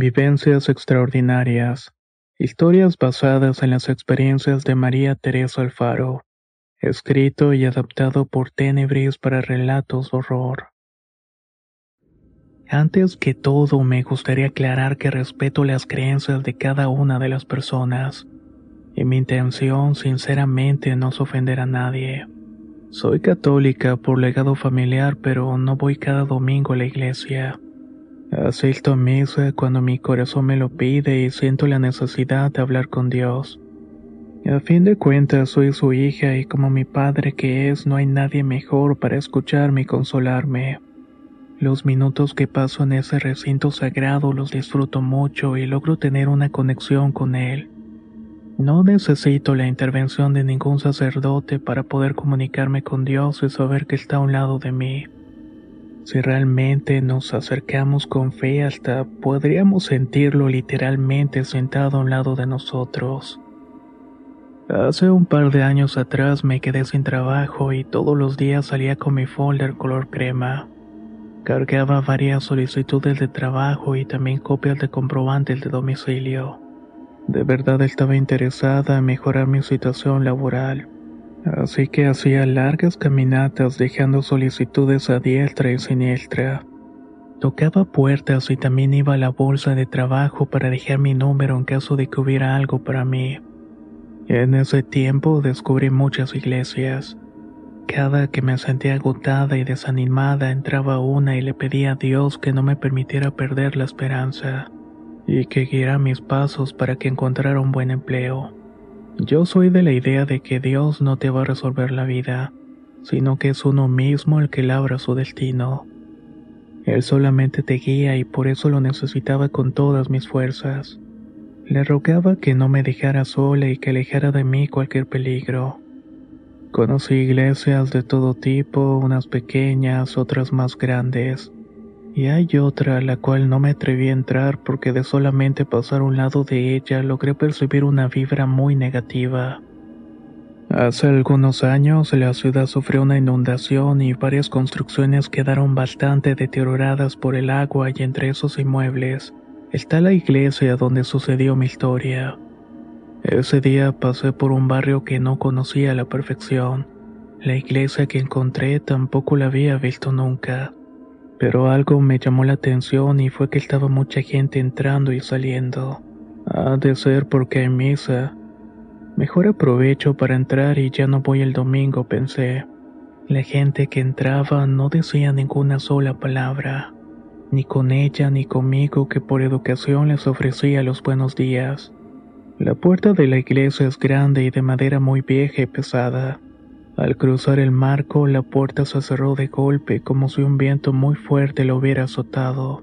Vivencias extraordinarias. Historias basadas en las experiencias de María Teresa Alfaro. Escrito y adaptado por Tenebris para relatos de horror. Antes que todo, me gustaría aclarar que respeto las creencias de cada una de las personas. Y mi intención, sinceramente, no es ofender a nadie. Soy católica por legado familiar, pero no voy cada domingo a la iglesia. Asisto a misa cuando mi corazón me lo pide y siento la necesidad de hablar con Dios. A fin de cuentas soy su hija y como mi padre que es no hay nadie mejor para escucharme y consolarme. Los minutos que paso en ese recinto sagrado los disfruto mucho y logro tener una conexión con él. No necesito la intervención de ningún sacerdote para poder comunicarme con Dios y saber que está a un lado de mí. Si realmente nos acercamos con fe hasta podríamos sentirlo literalmente sentado a un lado de nosotros. Hace un par de años atrás me quedé sin trabajo y todos los días salía con mi folder color crema. Cargaba varias solicitudes de trabajo y también copias de comprobantes de domicilio. De verdad estaba interesada en mejorar mi situación laboral así que hacía largas caminatas dejando solicitudes a diestra y siniestra. Tocaba puertas y también iba a la bolsa de trabajo para dejar mi número en caso de que hubiera algo para mí. En ese tiempo descubrí muchas iglesias. Cada que me sentía agotada y desanimada entraba una y le pedía a Dios que no me permitiera perder la esperanza y que guiara mis pasos para que encontrara un buen empleo. Yo soy de la idea de que Dios no te va a resolver la vida, sino que es uno mismo el que labra su destino. Él solamente te guía y por eso lo necesitaba con todas mis fuerzas. Le rogaba que no me dejara sola y que alejara de mí cualquier peligro. Conocí iglesias de todo tipo, unas pequeñas, otras más grandes y hay otra a la cual no me atreví a entrar porque de solamente pasar a un lado de ella logré percibir una vibra muy negativa. Hace algunos años la ciudad sufrió una inundación y varias construcciones quedaron bastante deterioradas por el agua y entre esos inmuebles está la iglesia donde sucedió mi historia. Ese día pasé por un barrio que no conocía a la perfección. La iglesia que encontré tampoco la había visto nunca. Pero algo me llamó la atención y fue que estaba mucha gente entrando y saliendo. Ha de ser porque hay misa. Mejor aprovecho para entrar y ya no voy el domingo, pensé. La gente que entraba no decía ninguna sola palabra, ni con ella ni conmigo que por educación les ofrecía los buenos días. La puerta de la iglesia es grande y de madera muy vieja y pesada. Al cruzar el marco, la puerta se cerró de golpe como si un viento muy fuerte lo hubiera azotado.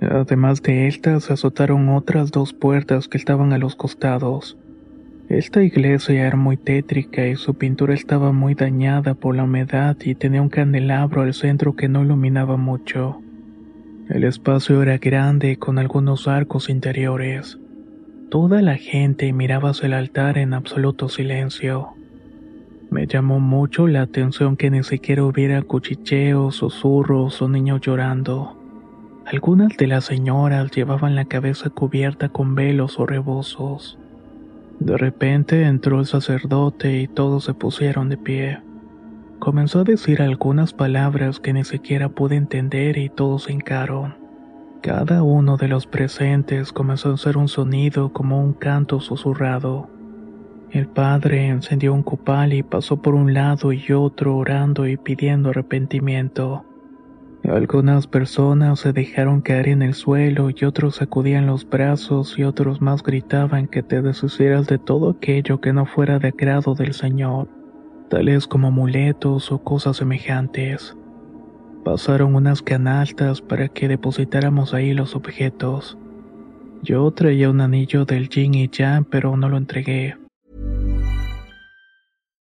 Además de esta, se azotaron otras dos puertas que estaban a los costados. Esta iglesia era muy tétrica y su pintura estaba muy dañada por la humedad y tenía un candelabro al centro que no iluminaba mucho. El espacio era grande con algunos arcos interiores. Toda la gente miraba hacia el altar en absoluto silencio. Me llamó mucho la atención que ni siquiera hubiera cuchicheos, susurros o niños llorando. Algunas de las señoras llevaban la cabeza cubierta con velos o rebozos. De repente entró el sacerdote y todos se pusieron de pie. Comenzó a decir algunas palabras que ni siquiera pude entender y todos se hincaron. Cada uno de los presentes comenzó a hacer un sonido como un canto susurrado. El padre encendió un copal y pasó por un lado y otro orando y pidiendo arrepentimiento. Algunas personas se dejaron caer en el suelo y otros sacudían los brazos y otros más gritaban que te deshicieras de todo aquello que no fuera de agrado del Señor, tales como amuletos o cosas semejantes. Pasaron unas canastas para que depositáramos ahí los objetos. Yo traía un anillo del yin y yang, pero no lo entregué.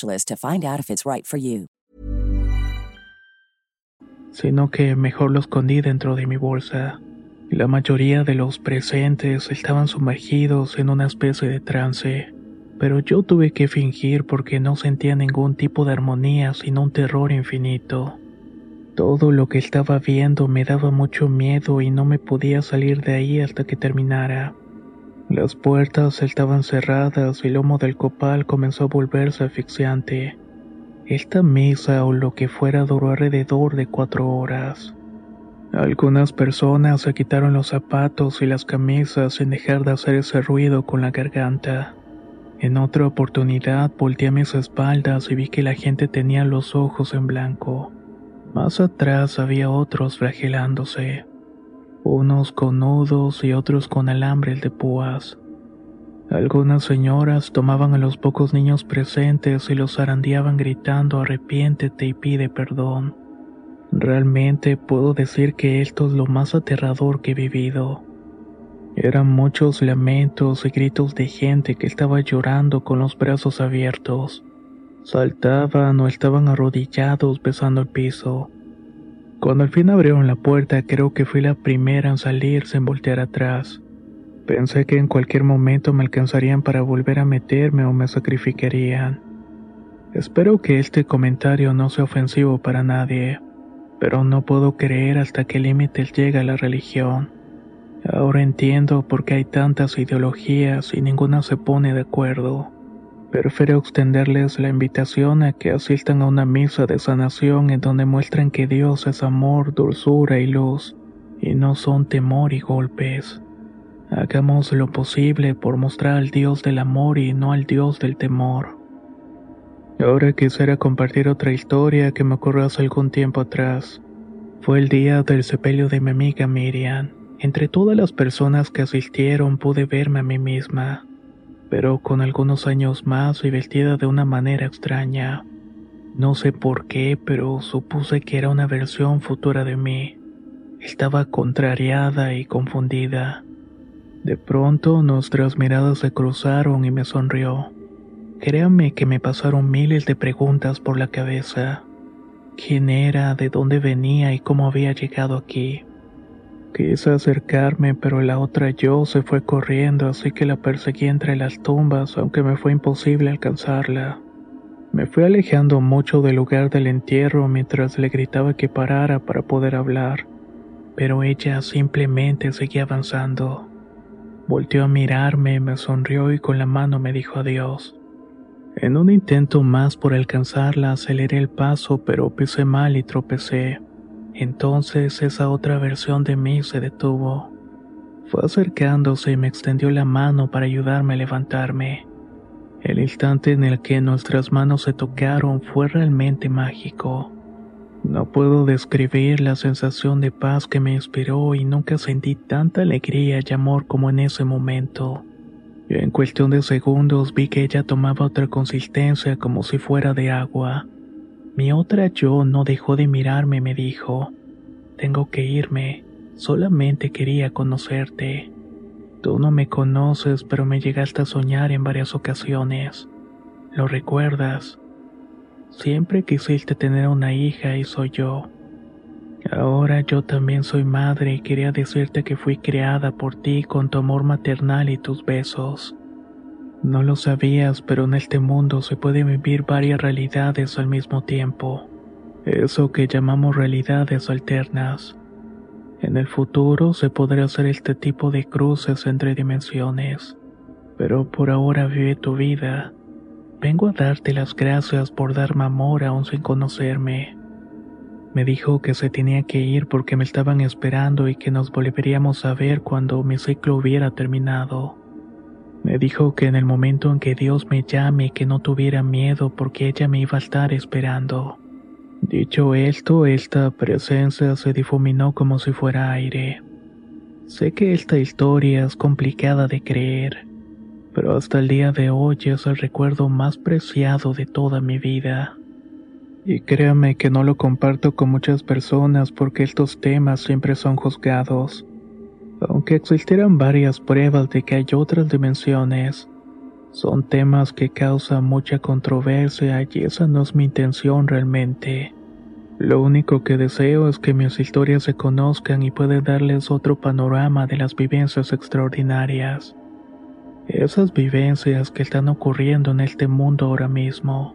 to find out if it's right for you. Sino que mejor lo escondí dentro de mi bolsa. La mayoría de los presentes estaban sumergidos en una especie de trance, pero yo tuve que fingir porque no sentía ningún tipo de armonía sino un terror infinito. Todo lo que estaba viendo me daba mucho miedo y no me podía salir de ahí hasta que terminara. Las puertas estaban cerradas y el humo del copal comenzó a volverse asfixiante. Esta misa o lo que fuera duró alrededor de cuatro horas. Algunas personas se quitaron los zapatos y las camisas sin dejar de hacer ese ruido con la garganta. En otra oportunidad volteé a mis espaldas y vi que la gente tenía los ojos en blanco. Más atrás había otros flagelándose unos con nudos y otros con alambres de púas. Algunas señoras tomaban a los pocos niños presentes y los zarandeaban gritando arrepiéntete y pide perdón. Realmente puedo decir que esto es lo más aterrador que he vivido. Eran muchos lamentos y gritos de gente que estaba llorando con los brazos abiertos. Saltaban o estaban arrodillados besando el piso. Cuando al fin abrieron la puerta, creo que fui la primera en salir sin voltear atrás. Pensé que en cualquier momento me alcanzarían para volver a meterme o me sacrificarían. Espero que este comentario no sea ofensivo para nadie, pero no puedo creer hasta qué límites llega la religión. Ahora entiendo por qué hay tantas ideologías y ninguna se pone de acuerdo. Prefiero extenderles la invitación a que asistan a una misa de sanación en donde muestran que Dios es amor, dulzura y luz, y no son temor y golpes. Hagamos lo posible por mostrar al Dios del amor y no al Dios del temor. Ahora quisiera compartir otra historia que me ocurrió hace algún tiempo atrás. Fue el día del sepelio de mi amiga Miriam. Entre todas las personas que asistieron pude verme a mí misma pero con algunos años más y vestida de una manera extraña. No sé por qué, pero supuse que era una versión futura de mí. Estaba contrariada y confundida. De pronto nuestras miradas se cruzaron y me sonrió. Créame que me pasaron miles de preguntas por la cabeza. ¿Quién era, de dónde venía y cómo había llegado aquí? Quise acercarme, pero la otra yo se fue corriendo, así que la perseguí entre las tumbas, aunque me fue imposible alcanzarla. Me fui alejando mucho del lugar del entierro mientras le gritaba que parara para poder hablar, pero ella simplemente seguía avanzando. Volteó a mirarme, me sonrió y con la mano me dijo adiós. En un intento más por alcanzarla aceleré el paso, pero pisé mal y tropecé. Entonces esa otra versión de mí se detuvo. Fue acercándose y me extendió la mano para ayudarme a levantarme. El instante en el que nuestras manos se tocaron fue realmente mágico. No puedo describir la sensación de paz que me inspiró y nunca sentí tanta alegría y amor como en ese momento. En cuestión de segundos vi que ella tomaba otra consistencia como si fuera de agua. Mi otra yo no dejó de mirarme y me dijo, tengo que irme, solamente quería conocerte. Tú no me conoces, pero me llegaste a soñar en varias ocasiones. ¿Lo recuerdas? Siempre quisiste tener una hija y soy yo. Ahora yo también soy madre y quería decirte que fui creada por ti con tu amor maternal y tus besos. No lo sabías, pero en este mundo se pueden vivir varias realidades al mismo tiempo. Eso que llamamos realidades alternas. En el futuro se podrá hacer este tipo de cruces entre dimensiones. Pero por ahora vive tu vida. Vengo a darte las gracias por darme amor aún sin conocerme. Me dijo que se tenía que ir porque me estaban esperando y que nos volveríamos a ver cuando mi ciclo hubiera terminado. Me dijo que en el momento en que Dios me llame que no tuviera miedo porque ella me iba a estar esperando. Dicho esto, esta presencia se difuminó como si fuera aire. Sé que esta historia es complicada de creer, pero hasta el día de hoy es el recuerdo más preciado de toda mi vida. Y créame que no lo comparto con muchas personas porque estos temas siempre son juzgados. Aunque existieran varias pruebas de que hay otras dimensiones, son temas que causan mucha controversia y esa no es mi intención realmente. Lo único que deseo es que mis historias se conozcan y pueda darles otro panorama de las vivencias extraordinarias. Esas vivencias que están ocurriendo en este mundo ahora mismo.